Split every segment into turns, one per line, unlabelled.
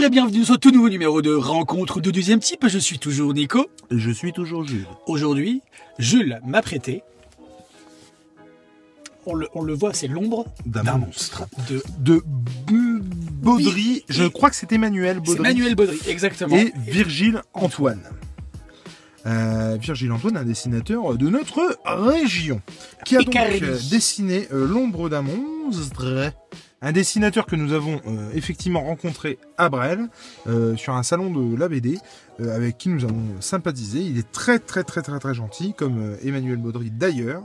Bonjour et bienvenue sur ce tout nouveau numéro de Rencontre de deuxième type. Je suis toujours Nico.
Et je suis toujours Jules.
Aujourd'hui, Jules m'a prêté. On le, on le voit, c'est l'ombre
D'un monstre.
De...
De B- Baudry, je crois que c'est Emmanuel
C'est
Baudry.
Manuel Baudry, exactement.
et Virgile Antoine. Euh, Virgile Antoine, un dessinateur de notre région, qui a donc euh, dessiné euh, L'ombre d'un monstre, un dessinateur que nous avons euh, effectivement rencontré à Brel, euh, sur un salon de la BD, euh, avec qui nous avons sympathisé. Il est très très très très très gentil, comme euh, Emmanuel Baudry d'ailleurs.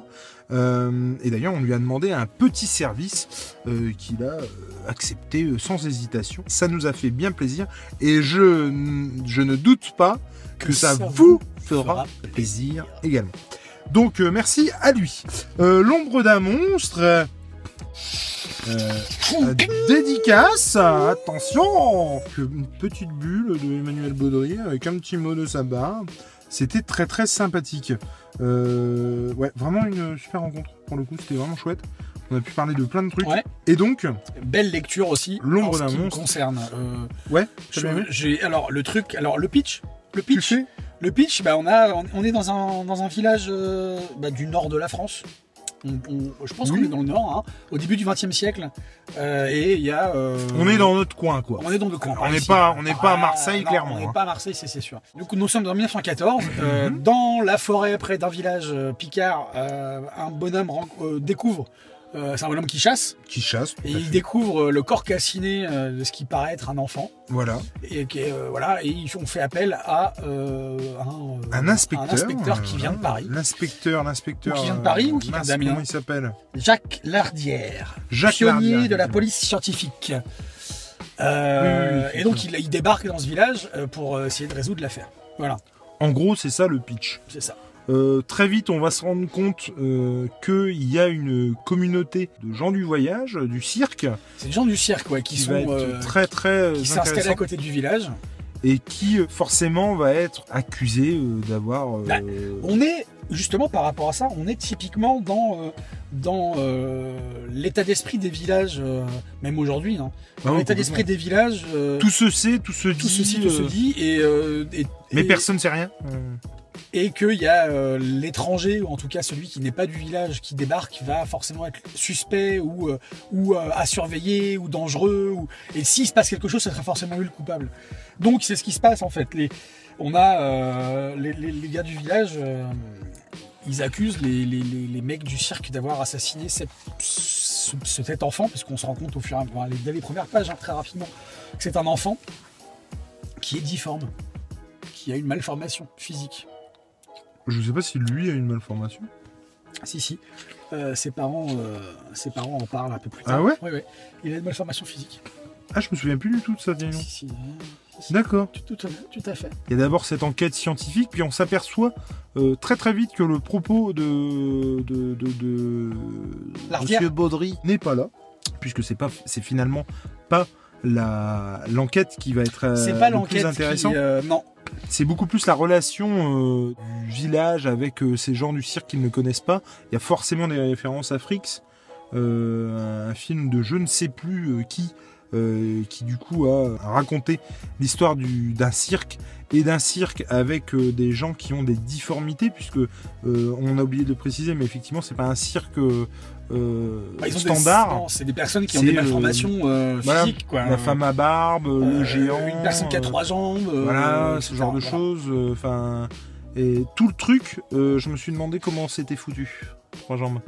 Euh, et d'ailleurs, on lui a demandé un petit service euh, qu'il a euh, accepté sans hésitation. Ça nous a fait bien plaisir et je, je ne doute pas que, ça, vous fera
fera
plaisir également. Donc euh, merci à lui. Euh, L'ombre d'un monstre. Euh, euh, dédicace, attention, que une petite bulle de Emmanuel Baudry avec un petit mot de sa barbe. C'était très très sympathique. Euh, ouais, vraiment une super rencontre. Pour le coup, c'était vraiment chouette. On a pu parler de plein de trucs.
Ouais.
Et donc,
Belle lecture aussi.
L'ombre
en ce
d'un monstre.
concerne. Euh,
ouais,
j'ai alors le truc, alors le pitch, le pitch, le pitch, bah on a, on, on est dans un dans un village euh, bah, du nord de la France. On- on- je pense
Oui.
qu'on est dans le nord, hein, au début du XXe siècle, Euh, et il y a. euh,
On est dans notre coin, quoi.
On est dans le coin.
On n'est pas- on n'est pas à
Ah,
Marseille,
non,
clairement,
On n'est
hein.
pas à Marseille, c'est sûr. Donc nous sommes en 1914,
Mhm.
euh, dans la forêt près d'un village picard, un bonhomme découvre. Euh, c'est un bonhomme qui chasse
Qui chasse.
et il
fait.
découvre euh, le corps cassiné euh, de ce qui paraît être un enfant
Voilà.
et est, euh, voilà et ils ont fait appel à euh, un,
Un inspecteur.
un inspecteur qui vient de. Paris,
L'inspecteur, l'inspecteur.
Qui vient de Paris ou qui vient d'Amiens
Comment il s'appelle
Jacques Lardière,
Jacques
pionnier
Lardière,
de la police scientifique. Euh,
Oui, oui, oui,
et donc il, il débarque dans ce village pour essayer de résoudre l'affaire. Voilà,
En gros, c'est ça le pitch.
c'est ça.
Euh, très vite, on va se rendre compte euh, qu'il y a une communauté de gens du voyage, du cirque,
C'est des gens du cirque ouais, qui
qui
sont euh,
très très
qui s'installent à côté du village.
et qui forcément va être accusé d'avoir.
Bah, On est justement par rapport à ça, on est typiquement dans dans euh, l'état d'esprit des villages, euh, même aujourd'hui. Hein.
ah
Dans
oui,
l'état d'esprit des villages, euh,
Tout se sait, tout se dit.
tout ceci, tout se dit, et, et,
Mais
et-
personne ne sait rien.
Et qu'il y a euh, l'étranger, ou en tout cas celui qui n'est pas du village, qui débarque, va forcément être suspect ou, euh, ou euh, à surveiller ou dangereux. Ou... Et s'il se passe quelque chose, ce sera forcément lui le coupable. Donc c'est ce qui se passe en fait. Les... On a les, les- les gars du village, ils accusent les, les- les- les mecs du cirque d'avoir assassiné cette- ce- ce- cet enfant, parce qu'on se rend compte au fur et à mesure, dès les premières pages, hein, très rapidement, que c'est un enfant qui est difforme, qui a une malformation physique.
Je sais pas si lui a une malformation.
Si, si. Euh, ses, parents, euh, ses parents en parlent un peu plus tard.
Ah ouais
Oui, oui. Il a une malformation physique.
Ah, je me souviens plus du tout de ça, dis.
Si, si.
D'accord.
Tout, tout, tout à fait.
Il y a d'abord cette enquête scientifique, puis on s'aperçoit euh, très très vite que le propos de, de, de, de
Lardière.
Monsieur Baudry n'est pas là, puisque c'est pas c'est finalement pas la l'enquête qui va être euh,
C'est pas
le plus
l'enquête
intéressant.
qui... euh, non.
C'est beaucoup plus la relation euh, du village avec euh, ces gens du cirque qu'ils ne connaissent pas. Il y a forcément des références à Frix, euh, un film de je ne sais plus euh, qui, euh, qui du coup a raconté l'histoire du- d'un cirque et d'un cirque avec euh, des gens qui ont des difformités, puisque euh, on a oublié de le préciser, mais effectivement c'est pas un cirque
Bah, des-
standard.
C'est des personnes qui ont des malformations
voilà,
physiques. Quoi.
La femme à barbe, le géant,
Une personne qui a trois jambes.
voilà, ce genre de choses. Enfin, et tout le truc, je me suis demandé comment c'était foutu. Trois jambes.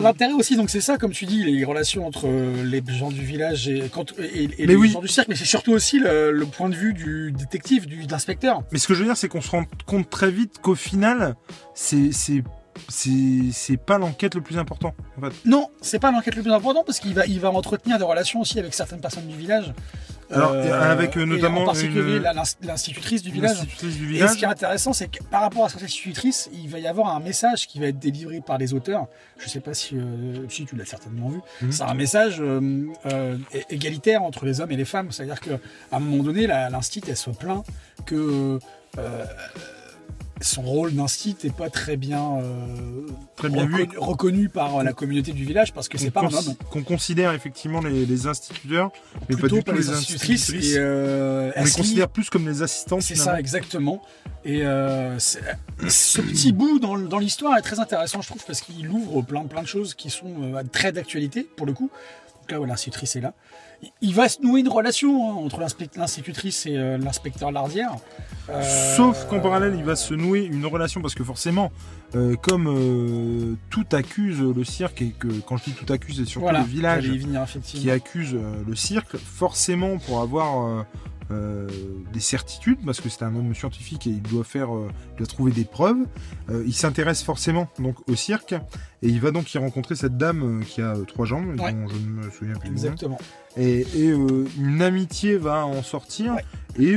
L'intérêt aussi, donc c'est ça, comme tu dis, les relations entre euh, les gens du village et, quand, et, les
oui.
gens du cirque, mais c'est surtout aussi le, le point de vue du détective, du, de l'inspecteur.
Mais ce que je veux dire, c'est qu'on se rend compte très vite qu'au final, c'est c'est c'est c'est pas l'enquête le plus important. En fait.
Non, c'est pas l'enquête le plus important parce qu'il va, il va entretenir des relations aussi avec certaines personnes du village.
Alors, avec, euh, notamment
en particulier
une-
l'institutrice du village. Et ce qui est intéressant, c'est que par rapport à cette institutrice, il va y avoir un message qui va être délivré par les auteurs. Je sais pas si, euh, si tu l'as certainement vu.
Mhm.
C'est un message euh, euh, égalitaire entre les hommes et les femmes. C'est-à-dire qu'à un moment donné, l'instit, elle se plaint que euh, son rôle d'instit n'est pas très bien, euh,
Très bien vu.
reconnu, reconnu par la communauté du village parce que c'est pas un homme.
Qu'on considère effectivement les, les instituteurs, mais pas
Plutôt
du
par
tout
les
les
institutrices.
institutrices.
Et, euh,
On les considère plus comme les assistantes.
C'est ça, exactement. Et euh, ce petit bout dans, dans l'histoire est très intéressant, je trouve, parce qu'il ouvre plein, plein de choses qui sont euh, très d'actualité, pour le coup. Donc là, voilà, l'institutrice est là. Il- va se nouer une relation hein, entre l'institutrice et euh, l'inspecteur Lardière. Euh,
Sauf qu'en parallèle, il va se nouer une relation parce que forcément, euh, comme tout accuse le cirque et que quand je dis tout accuse, c'est surtout
voilà,
le village
venir,
qui accuse le cirque, forcément pour avoir euh, des certitudes, parce que c'est un homme scientifique et il doit faire, euh, il doit trouver des preuves. euh, il s'intéresse forcément donc au cirque et il va donc y rencontrer cette dame qui a trois jambes,
Ouais.
dont je ne me souviens plus.
Exactement.
Et, et, une amitié va en sortir.
Ouais.
Et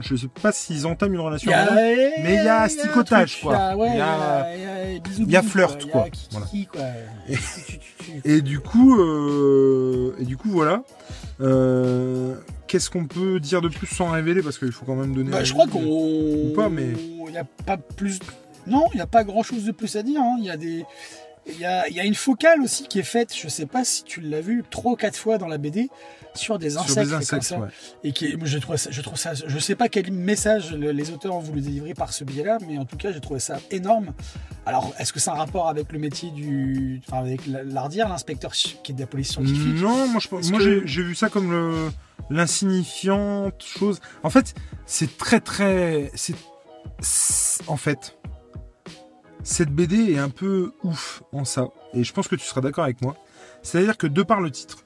je sais pas s'ils entament une relation.
A-
mais il y a
un
sticotage,
truc,
quoi.
il y a-
il y
il y
flirt, quoi. Et- du coup, et du coup, voilà. Euh, Qu'est-ce qu'on peut dire de plus sans révéler parce qu'il faut quand même donner.
Bah, je crois qu'on.
Ou pas, mais-
Il n'y a pas plus. Non, il n'y a pas grand chose de plus à dire. hein. Il y a des. Il y a, il y a une focale aussi qui est faite, je sais pas si tu l'as vu, trois ou quatre fois dans la BD, sur des
Sur
insectes,
des
et
insectes,
comme ça.
ouais.
Et qui, je trouve ça, je trouve ça, je sais pas quel message le- les auteurs ont voulu délivrer par ce biais-là, mais en tout cas, j'ai trouvé ça énorme. Alors, est-ce que c'est un rapport avec le métier du, enfin, avec la- l'ardière, l'inspecteur qui est de la police scientifique?
Non, moi, je,
Est-ce
moi
que-
j'ai vu ça comme le l'insignifiante chose. En fait, c'est très très. c'est- En fait, cette BD est un peu ouf en ça. Et je pense que tu seras d'accord avec moi. C'est-à-dire que de par le titre,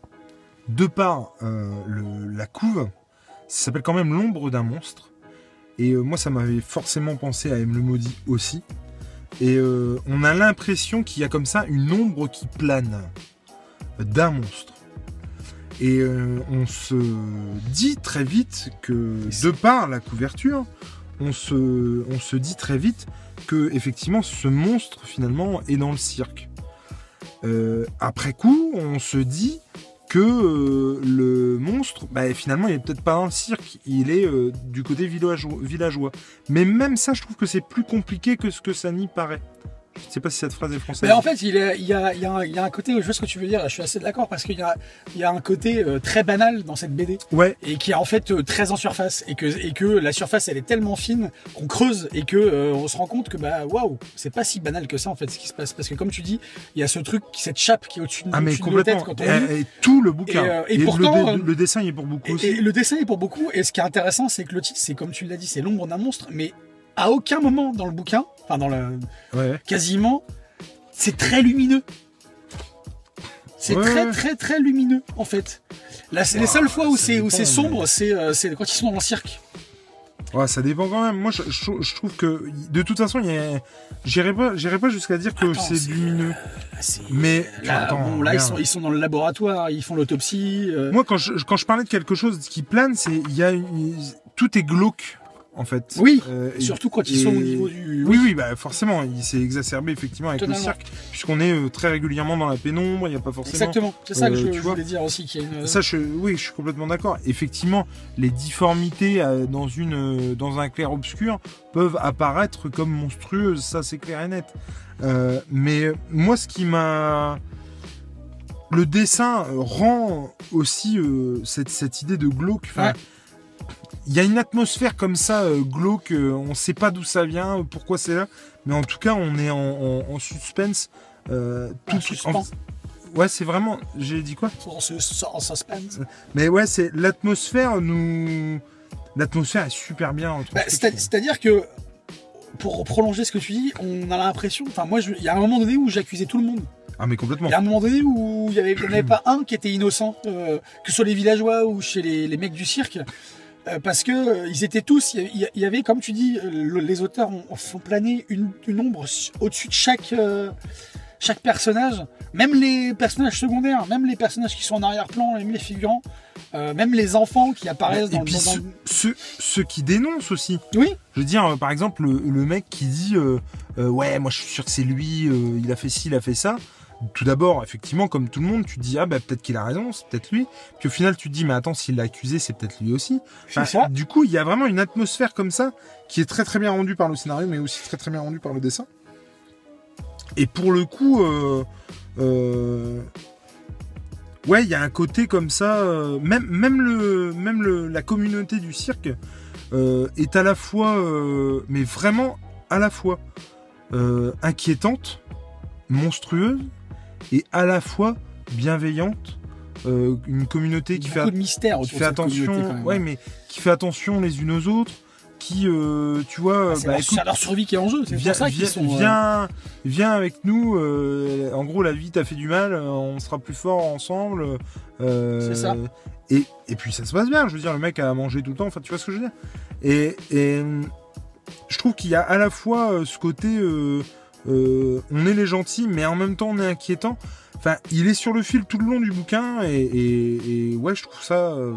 de par euh, le- la couve, ça s'appelle quand même L'ombre d'un monstre. Et euh, moi, ça m'avait forcément pensé à M le Maudit aussi. Et euh, on a l'impression qu'il y a comme ça une ombre qui plane d'un monstre. Et on se dit très vite que, de par la couverture, on se, on se dit très vite que effectivement ce monstre finalement est dans le cirque. Euh, après coup, on se dit que euh, le monstre, bah, finalement, il est peut-être pas dans le cirque, il est euh, du côté villageois, villageois. Mais même ça, je trouve que c'est plus compliqué que ce que ça n'y paraît. Je sais pas si cette phrase est française.
Mais en fait, il, est- il y, a, il y a un- il y a un côté, je vois ce que tu veux dire, je suis assez d'accord, parce qu'il y a, il y a un côté euh, très banal dans cette BD,
Ouais,
et qui est en fait euh, très en surface, et que, et que la surface, elle est tellement fine qu'on creuse, et que euh, on se rend compte que, bah, waouh, c'est pas si banal que ça, en fait, ce qui se passe. Parce que, comme tu dis, il y a ce truc, cette chape qui est au-dessus de,
ah mais
au-dessus de têtes
complètement.
quand on.
Et, et tout le bouquin.
Et, euh, et
le
pourtant,
dé- le, dessin est pour beaucoup
Et,
aussi.
et le dessin est pour beaucoup, et ce qui est intéressant, c'est que le titre, c'est comme tu l'as dit, c'est l'ombre d'un monstre, mais à aucun moment dans le bouquin, enfin dans le,
Ouais.
quasiment, c'est très lumineux. C'est
Ouais,
très très très lumineux en fait. Là, c'est les seules fois où c'est sombre, c'est euh, c'est quand ils sont dans le cirque.
Ouais, ça dépend quand même. Moi, je, je- je trouve que de toute façon, il y a... j'irai pas, j'irai pas jusqu'à dire que c'est lumineux.
C'est-
Mais
là,
attends,
bon, là ils sont ils sont dans le laboratoire, ils font l'autopsie. euh,
Moi, quand je, quand je parlais de quelque chose qui plane, c'est il y a une- tout est glauque en fait.
Oui,
Euh, et-
surtout quand ils
et-
sont au niveau du.
Oui, oui, bah forcément, il s'est exacerbé effectivement avec
Totalement.
le cirque, puisqu'on est euh, très régulièrement dans la pénombre, il n'y a pas forcément.
Exactement. C'est ça que
Euh,
je,
tu
je
vois.
voulais dire aussi qu'il y a une.
Ça, je, oui, je suis complètement d'accord. Effectivement, les difformités dans, une, dans un clair-obscur peuvent apparaître comme monstrueuses, ça c'est clair et net. Mais moi, ce qui m'a... Le dessin rend aussi euh, cette, cette idée de glauque. Enfin,
Ouais.
Il y a une atmosphère comme ça, euh, glauque, euh, on ne sait pas d'où ça vient, euh, pourquoi c'est là, mais en tout cas, on est en, en- en suspense. euh,
En
tout. Ouais, c'est vraiment... J'ai dit quoi?
En, sus- en suspense.
mais ouais, c'est l'atmosphère nous. L'atmosphère est super bien.
Bah, c'est- C'est-à-dire que, pour prolonger ce que tu dis, on a l'impression. Enfin, moi, il y a un moment donné où j'accusais tout le monde.
Ah mais complètement.
Il y a un moment donné où il n'y en avait pas un qui était innocent, euh, que ce soit les villageois ou chez les, les mecs du cirque. Euh, parce que euh, ils étaient tous, il y avait- comme tu dis, euh, le- les auteurs ont, font planer une, une ombre au-dessus de chaque, chaque personnage, même les personnages secondaires, même les personnages qui sont en arrière-plan, même les figurants, euh, même les enfants qui apparaissent
Et
dans,
puis
dans- dans-
ceux, qui dénoncent aussi.
Oui,
Je veux dire, par exemple, le, le mec qui dit euh, euh, Ouais, moi je suis sûr que c'est lui, il a fait ci, il a fait ça. Tout d'abord, effectivement, comme tout le monde, tu te dis ah bah peut-être qu'il a raison, c'est peut-être lui. Puis au final, tu te dis mais attends, s'il l'a accusé, c'est peut-être lui aussi.
Ça.
Du coup, il y a vraiment une atmosphère comme ça qui est très très bien rendue par le scénario, mais aussi très très bien rendue par le dessin. Et pour le coup, euh, euh, ouais, il y a un côté comme ça. euh, même même le même le, la communauté du cirque est à la fois, mais vraiment à la fois inquiétante, monstrueuse et à la fois bienveillante. Euh, une communauté qui fait
de mystère
qui attention,
quand même.
ouais, mais qui fait attention les unes aux autres, qui, euh, tu vois,
C'est
bah,
leur,
écoute,
leur survie qui est en jeu. C'est
viens,
ça
viens-
sont. euh,
viens, viens avec nous. euh, en gros, la vie t'a fait du mal, on sera plus fort ensemble.
C'est ça.
Et, et puis ça se passe bien. Je veux dire, le mec a mangé tout le temps. Enfin, tu vois ce que je veux dire Et, et je trouve qu'il y a à la fois ce côté, euh, euh, on est les gentils, mais en même temps on est inquiétant. Enfin, il est sur le fil tout le long du bouquin et, et- et ouais, je trouve ça euh,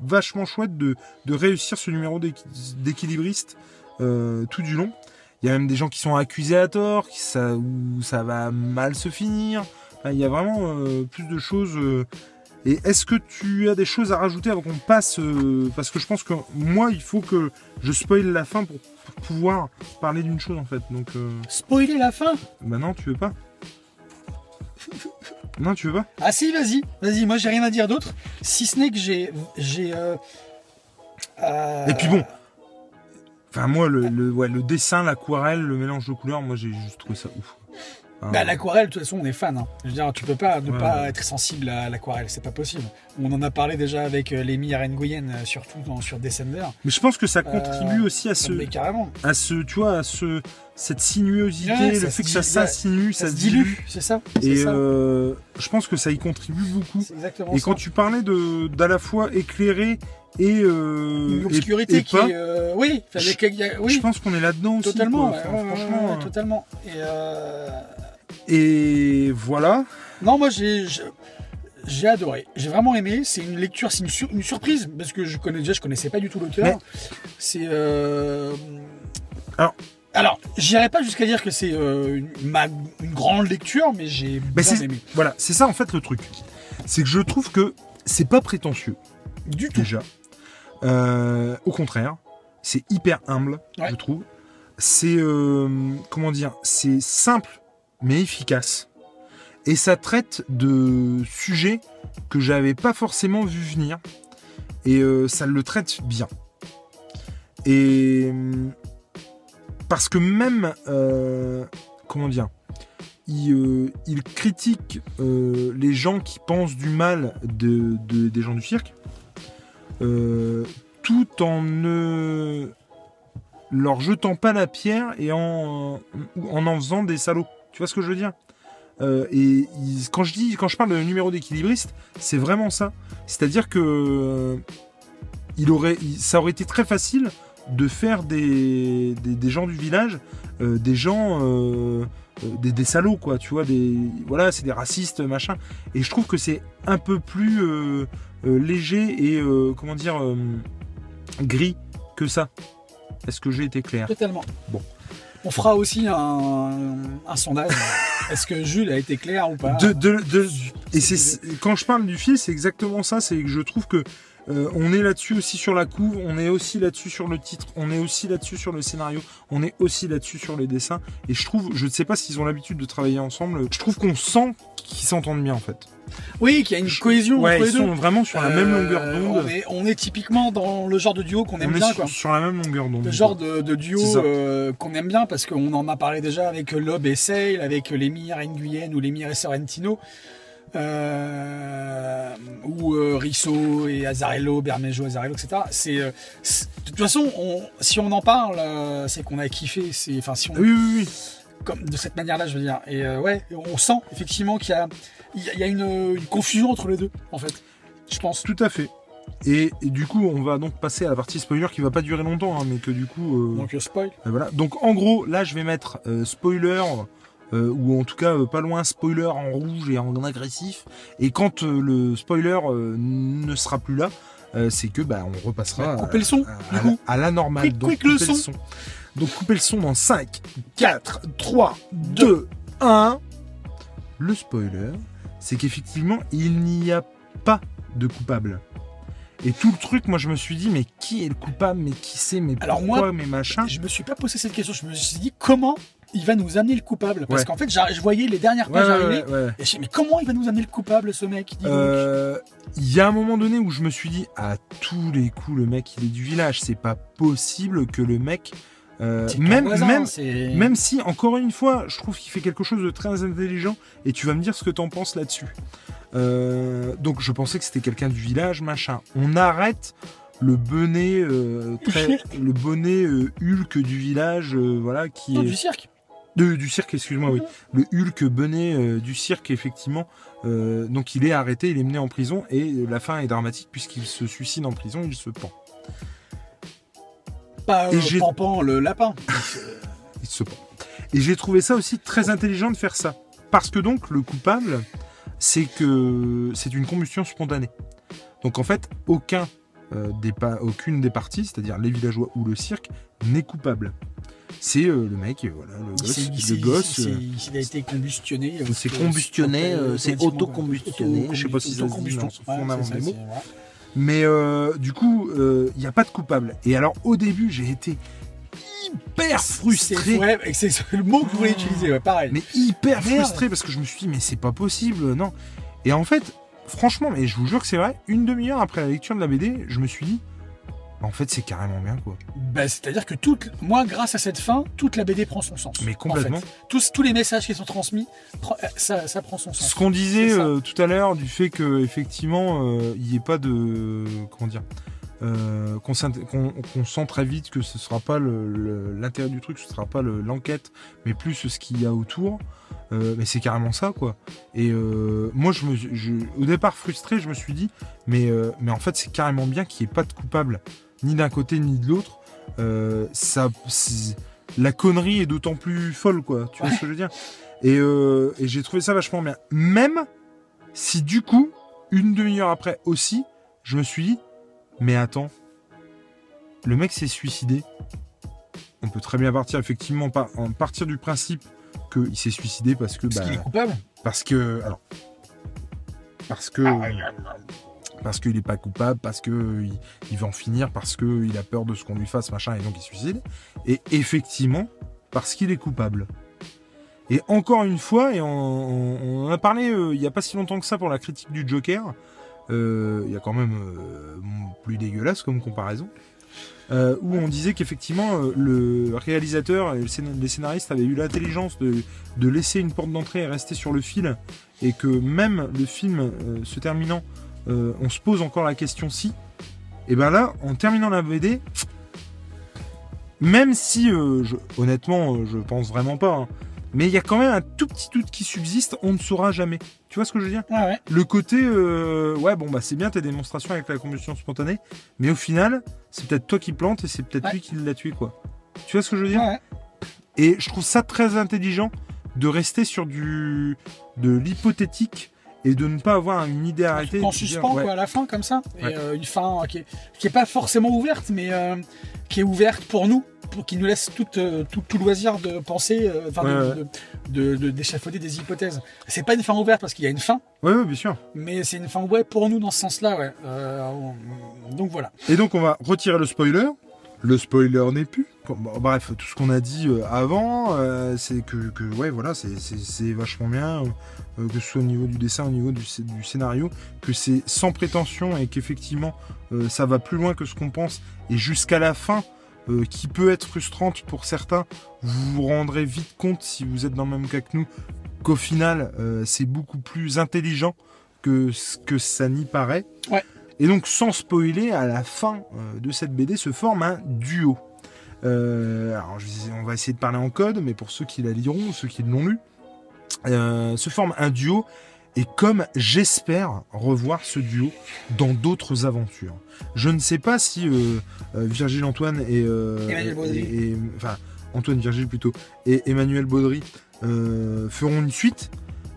vachement chouette de, de réussir ce numéro d'équi- d'équilibriste euh, tout du long. Il y a même des gens qui sont accusés à tort, qui ça, où ça va mal se finir. Enfin, il y a vraiment euh, plus de choses. Et est-ce que tu as des choses à rajouter avant qu'on passe euh, Parce que je pense que moi, il faut que je spoil la fin pour, pour pouvoir parler d'une chose en fait. Donc, euh,
Spoiler la fin?
Bah non, tu veux pas Non, tu veux pas?
Ah si, vas-y, vas-y, moi j'ai rien à dire d'autre, si ce n'est que j'ai... j'ai euh, euh,
Et puis bon, Enfin, moi, le, le, ouais, le dessin, l'aquarelle, le mélange de couleurs, moi, j'ai juste trouvé ça ouf. Enfin,
Bah, l'aquarelle, de toute façon, on est fan. hein. Je veux dire, tu peux pas ne
Ouais,
pas
ouais.
être sensible à l'aquarelle, c'est pas possible. On en a parlé déjà avec euh, Lémi Arengoyen, euh, surtout dans, sur Descender.
Mais je pense que ça contribue
Euh,
aussi à ce,
carrément,
à ce, tu vois, à ce, cette sinuosité,
Ouais,
le fait que ça s'insinue,
ça,
ça,
se
dilue.
dilue, c'est ça
Et
ça.
euh, je pense que ça y contribue beaucoup.
Exactement
Et
ça.
quand tu parlais de d'à la fois éclairé et euh,
Une
et-
obscurité
et
qui
pas,
est... euh, oui, a
je pense qu'on est là-dedans aussi.
totalement.
quoi.
ouais,
Enfin,
ouais, ouais,
franchement.
ouais, totalement. Et euh,
Et voilà.
Non, moi j'ai j'ai- adoré. J'ai vraiment aimé. C'est une lecture, c'est une, sur- une surprise parce que je connais déjà, je connaissais pas du tout l'auteur. C'est euh...
Alors-
alors, j'irai pas jusqu'à dire que c'est euh, une, grande lecture, mais j'ai bien aimé.
voilà, c'est ça en fait le truc. C'est que je trouve que c'est pas prétentieux
Du tout.
déjà. Euh, au contraire, c'est hyper humble,
Ouais.
je trouve. C'est comment dire, c'est simple mais efficace. Et ça traite de sujets que j'avais pas forcément vu venir. Et euh, ça le traite bien. Et parce que même euh, comment dire, il, euh, critique les gens qui pensent du mal de, de- des gens du cirque, tout en ne leur jetant pas la pierre et en en, en faisant des salauds. Tu vois ce que je veux dire? Euh, Et il- quand je dis, quand je parle de numéro d'équilibriste, c'est vraiment ça. C'est-à-dire que euh, il aurait, il- ça aurait été très facile de faire des, des, des gens du village, euh, des gens, des, des salauds quoi. Tu vois, des, voilà, c'est des racistes machin. Et je trouve que c'est un peu plus léger et comment dire gris que ça. Est-ce que j'ai été clair?
Totalement.
Bon.
On fera aussi un, un sondage. Est-ce que Jules a été clair ou pas
de, de, de- et
C'est-
c'est quand je parle du fil, c'est exactement ça. C'est que je trouve que euh, on est là-dessus aussi sur la couve, on est aussi là-dessus sur le titre, on est aussi là-dessus sur le scénario, on est aussi là-dessus sur les dessins. Et je trouve, je ne sais pas s'ils ont l'habitude de travailler ensemble. Je trouve qu'on sent qu'ils s'entendent bien en fait.
Oui, qu'il y a une cohésion
Ouais,
entre
ils
deux.
sont vraiment sur la même
Euh,
longueur d'onde.
On est, on est typiquement dans le genre de duo qu'on aime
On est
bien,
sur,
quoi.
sur la même longueur d'onde.
Le genre de, de duo euh, qu'on aime bien parce qu'on en a parlé déjà avec Lob et Sale, avec les Mir Nguyen ou les Mir et Sorrentino, euh, ou euh, Risso et Azarello, Bermejo, Azarello, etc. C'est, euh, c'est- de toute façon, on- si on en parle, c'est qu'on a kiffé. C'est, enfin, si on,
Oui, oui, oui.
comme de cette manière-là, je veux dire. Et ouais, on sent effectivement qu'il y a, il y a- une, une confusion entre les deux, en fait. Je pense.
Tout à fait. Et, et du coup, on va donc passer à la partie spoiler qui va pas durer longtemps, hein, mais que du coup.
Donc spoil.
Euh, Voilà. Donc en gros, là je vais mettre spoiler, euh, ou en tout cas euh, pas loin spoiler en rouge et en agressif. Et quand euh, le spoiler ne sera plus là, euh, c'est que bah, on repassera
couper le son,
à, la normale.
Quick,
Donc
quick le
couper
son.
Donc couper le son dans 5, 4, 3, 2, 1. le spoiler, c'est qu'effectivement, il n'y a pas de coupable. Et tout le truc, moi, je me suis dit, mais qui est le coupable? Mais qui c'est? Mais
Alors
pourquoi?
moi,
Mais machin?
Je me suis pas posé cette question. Je me suis dit comment il va nous amener le coupable. Parce
Ouais.
qu'en fait, je voyais les dernières pages
ouais,
arriver. Et je me mais comment il va nous amener le coupable, ce mec
Euh, Il y a un moment donné où je me suis dit, à tous les coups, le mec, il est du village. C'est pas possible que le mec. euh, même,
voisin,
même, Même si, encore une fois, je trouve qu'il fait quelque chose de très intelligent, et tu vas me dire ce que t'en penses là-dessus. Euh, donc je pensais que c'était quelqu'un du village, machin. On arrête le bonnet, euh, très, le bonnet Hulk du village, voilà, qui
Non,
est
du cirque.
De- du cirque, excuse-moi, oui. Le Hulk bonnet euh, du cirque, effectivement. Euh, donc il est arrêté, il est mené en prison, et la fin est dramatique puisqu'il se suicide en prison, il se pend.
Pas
Et
euh, le lapin.
il se pend. Et j'ai trouvé ça aussi très intelligent de faire ça. Parce que donc, le coupable, c'est que c'est une combustion spontanée. Donc en fait, aucun, euh, des aucune des parties, c'est-à-dire les villageois ou le cirque, n'est coupable. C'est euh, le mec, euh, voilà, le gosse,
il
le gosse.
il
euh,
il a été combustionné.
C'est combustionné, c'est autocombustionné,
auto-
je sais pas si ça se dit, c'est
c'est ça,
des mots.
c'est-.
Mais du coup, il n'y a pas de coupable. Et alors, au début, j'ai été hyper frustré.
C'est ouais, c'est le mot que vous voulez utiliser, ouais, pareil.
mais hyper
Merde.
frustré parce que je me suis dit mais c'est pas possible non et en fait franchement mais je vous jure que c'est vrai une demi-heure après la lecture de la BD je me suis dit en fait c'est carrément bien quoi
Bah, C'est-à-dire que toute, moi, grâce à cette fin, toute la BD prend son sens.
mais
en
complètement
fait. Tous, tous les messages qui sont transmis, euh, ça, ça prend son
ce
sens.
qu'on disait euh, tout à l'heure du fait que effectivement euh, il n'y ait pas de comment dire euh, qu'on sent très vite que ce sera pas l'intérêt du truc, ce sera pas le- l'enquête, mais plus ce qu'il y a autour. Euh, mais c'est carrément ça, quoi. Et euh, moi, je me, je, au départ frustré, je me suis dit, mais, mais en fait, c'est carrément bien qu'il n'y ait pas de coupable, ni d'un côté ni de l'autre. Euh, ça, la connerie est d'autant plus folle, quoi. Tu vois ce que je veux dire? Et, euh, et j'ai trouvé ça vachement bien. Même si du coup, une demi-heure après aussi, je me suis dit, mais attends, le mec s'est suicidé. On peut très bien partir effectivement par, en partir du principe qu'il s'est suicidé parce que
Parce
bah,
qu'il est coupable?
parce que alors parce que parce qu'il est pas coupable, parce que il, il va en finir, parce que il a peur de ce qu'on lui fasse, machin, et donc il suicide. Et effectivement, parce qu'il est coupable. Et encore une fois, et on, a parlé euh, il y a pas si longtemps que ça pour la critique du Joker. euh, Il y a quand même euh, plus dégueulasse comme comparaison. où on disait qu'effectivement le réalisateur et les scénaristes avaient eu l'intelligence de, de laisser une porte d'entrée et rester sur le fil, et que même le film se terminant, euh, on se pose encore la question si. Et ben là, en terminant la BD, même si, euh, je- honnêtement, euh, je pense vraiment pas, hein, mais il y a quand même un tout petit doute qui subsiste, on ne saura jamais. Tu vois ce que je veux dire?
Ouais.
le côté euh, ouais bon bah c'est bien tes démonstrations avec la combustion spontanée mais au final c'est peut-être toi qui plante et c'est peut-être
Ouais.
lui qui l'a tué quoi tu vois ce que je veux dire?
Ouais.
et je trouve ça très intelligent de rester sur du de l'hypothétique et de ne pas avoir une idée arrêtée
En suspens,
ouais,
quoi, à la fin, comme ça. Et
Ouais.
euh, une fin euh, qui est, qui est pas forcément ouverte, mais euh, qui est ouverte pour nous, pour qui nous laisse tout, euh, tout, tout loisir de penser, de-
Ouais, ouais.
de- de- de- d'échafauder des hypothèses. C'est pas une fin ouverte parce qu'il y a une fin,
ouais, bien sûr
mais c'est une fin ouais pour nous dans ce sens-là, ouais. On- donc voilà.
Et donc on va retirer le spoiler. Le spoiler n'est plus. Bon, bref, tout ce qu'on a dit euh, avant, euh, c'est que, que, ouais, voilà, c'est- vachement bien, euh, que ce soit au niveau du dessin, au niveau du, sc- du scénario, que c'est sans prétention et qu'effectivement ça va plus loin que ce qu'on pense et jusqu'à la fin, euh, qui peut être frustrante pour certains, vous vous rendrez vite compte si vous êtes dans le même cas que nous qu'au final euh, c'est beaucoup plus intelligent que ce que ça n'y paraît.
Ouais.
Et donc, sans spoiler, à la fin euh, de cette BD se forme un duo. Euh, alors, je vais- on va essayer de parler en code, mais pour ceux qui la liront, ceux qui l'ont lu, euh, se forme un duo. Et comme j'espère revoir ce duo dans d'autres aventures. Je ne sais pas si euh, Virgile Antoine et,
Emmanuel Baudry.
et- et- enfin Antoine Virgile plutôt et Emmanuel Baudry feront une suite,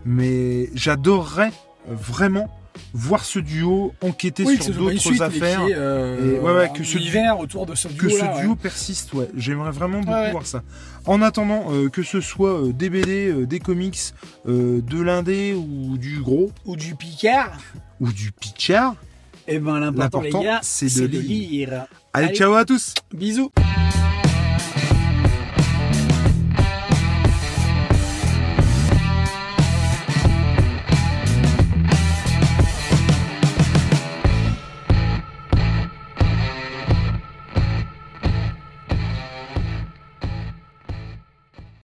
mais j'adorerais vraiment voir ce duo enquêter
Oui,
sur d'autres affaires.
ait, euh,
Et ouais, ouais,
un
que ce
univers autour de ce duo
que ce duo persiste, ouais. J'aimerais vraiment beaucoup voir ça. En attendant, euh, que ce soit euh, des BD, des comics, de l'indé ou du gros
ou du Picard,
ou du pitchard,
et ben l'important les
L'important,
gars, c'est de
lire.
lire.
allez,
Allez.
ciao à tous
Bisous.